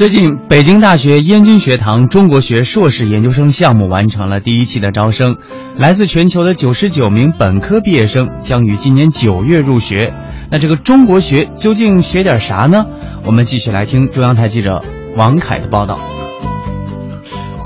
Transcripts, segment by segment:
最近，北京大学燕京学堂中国学硕士研究生项目完成了第一期的招生，来自全球的九十九名本科毕业生将于今年九月入学。那这个中国学究竟学点啥呢？我们继续来听中央台记者王凯的报道。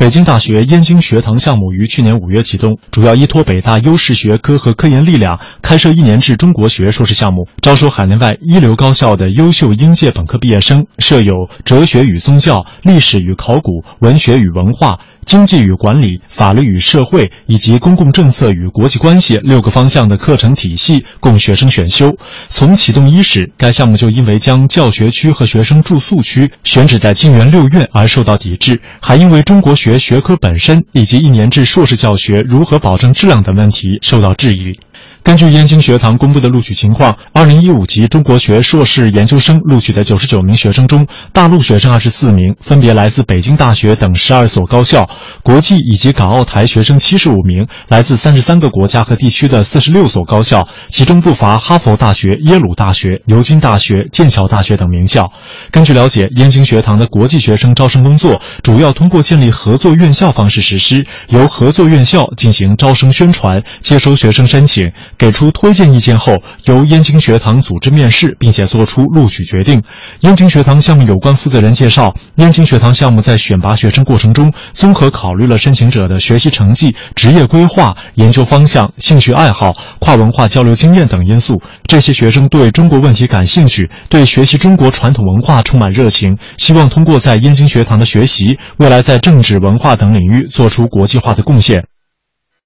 北京大学燕京学堂项目于去年五月启动，主要依托北大优势学科和科研力量，开设一年制中国学硕士项目，招收海内外一流高校的优秀应届本科毕业生，设有哲学与宗教、历史与考古、文学与文化。经济与管理、法律与社会以及公共政策与国际关系六个方向的课程体系供学生选修。从启动伊始，该项目就因为将教学区和学生住宿区选址在晋源六院而受到抵制，还因为中国学学科本身以及一年制硕士教学如何保证质量等问题受到质疑。根据燕京学堂公布的录取情况，二零一五级中国学硕士研究生录取的九十九名学生中，大陆学生二十四名，分别来自北京大学等十二所高校；国际以及港澳台学生七十五名，来自三十三个国家和地区的四十六所高校，其中不乏哈佛大学、耶鲁大学、牛津大学、剑桥大学等名校。根据了解，燕京学堂的国际学生招生工作主要通过建立合作院校方式实施，由合作院校进行招生宣传，接收学生申请。给出推荐意见后，由燕京学堂组织面试，并且作出录取决定。燕京学堂项目有关负责人介绍，燕京学堂项目在选拔学生过程中，综合考虑了申请者的学习成绩、职业规划、研究方向、兴趣爱好、跨文化交流经验等因素。这些学生对中国问题感兴趣，对学习中国传统文化充满热情，希望通过在燕京学堂的学习，未来在政治、文化等领域做出国际化的贡献。